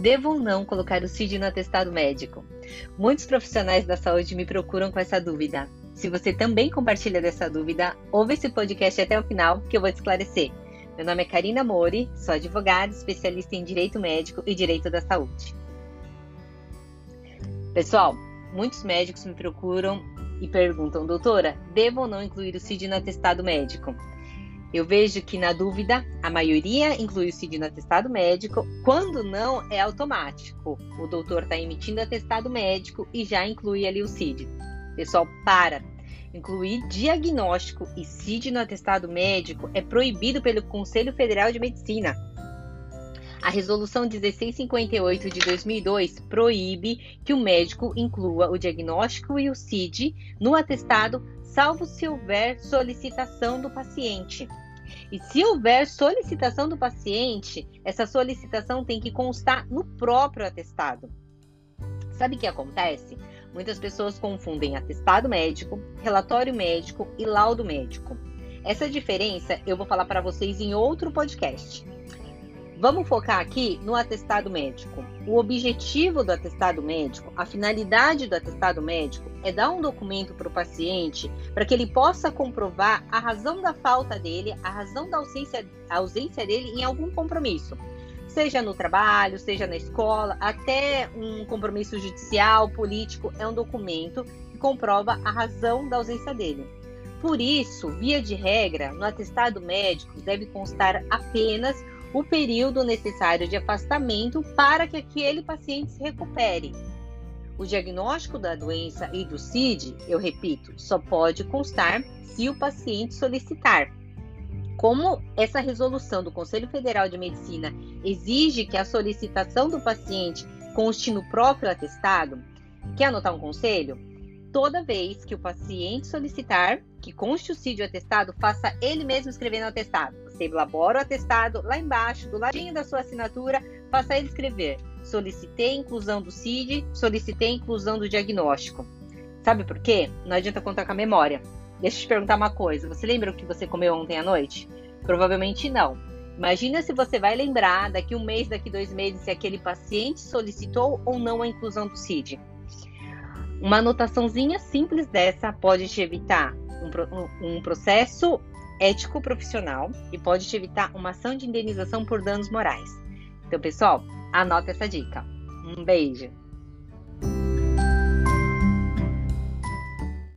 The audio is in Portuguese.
Devo ou não colocar o CID no atestado médico? Muitos profissionais da saúde me procuram com essa dúvida. Se você também compartilha dessa dúvida, ouve esse podcast até o final que eu vou te esclarecer. Meu nome é Karina Mori, sou advogada, especialista em direito médico e direito da saúde. Pessoal, muitos médicos me procuram e perguntam, doutora, devo ou não incluir o CID no atestado médico? Eu vejo que, na dúvida, a maioria inclui o CID no atestado médico, quando não, é automático. O doutor está emitindo atestado médico e já inclui ali o CID. Pessoal, para! Incluir diagnóstico e CID no atestado médico é proibido pelo Conselho Federal de Medicina. A Resolução 1658 de 2002 proíbe que o médico inclua o diagnóstico e o CID no atestado salvo se houver solicitação do paciente. E se houver solicitação do paciente, essa solicitação tem que constar no próprio atestado. Sabe o que acontece? Muitas pessoas confundem atestado médico, relatório médico e laudo médico. Essa diferença eu vou falar para vocês em outro podcast. Vamos focar aqui no atestado médico. O objetivo do atestado médico, a finalidade do atestado médico é dar um documento para o paciente para que ele possa comprovar a razão da falta dele, a razão da ausência, ausência dele em algum compromisso. Seja no trabalho, seja na escola, até um compromisso judicial, político, é um documento que comprova a razão da ausência dele. Por isso, via de regra, no atestado médico deve constar apenas o período necessário de afastamento para que aquele paciente se recupere. O diagnóstico da doença e do CID, eu repito, só pode constar se o paciente solicitar. Como essa resolução do Conselho Federal de Medicina exige que a solicitação do paciente conste no próprio atestado, quer anotar um conselho? Toda vez que o paciente solicitar que conste o CID atestado, faça ele mesmo escrever no atestado você elabora o atestado, lá embaixo, do ladinho da sua assinatura, faça ele escrever: solicitei inclusão do CID, solicitei inclusão do diagnóstico. Sabe por quê? Não adianta contar com a memória. Deixa eu te perguntar uma coisa: você lembra o que você comeu ontem à noite? Provavelmente não. Imagina se você vai lembrar daqui um mês, daqui dois meses, se aquele paciente solicitou ou não a inclusão do CID. Uma anotaçãozinha simples dessa pode te evitar um, um processo ético profissional e pode te evitar uma ação de indenização por danos morais. Então, pessoal, anota essa dica. Um beijo!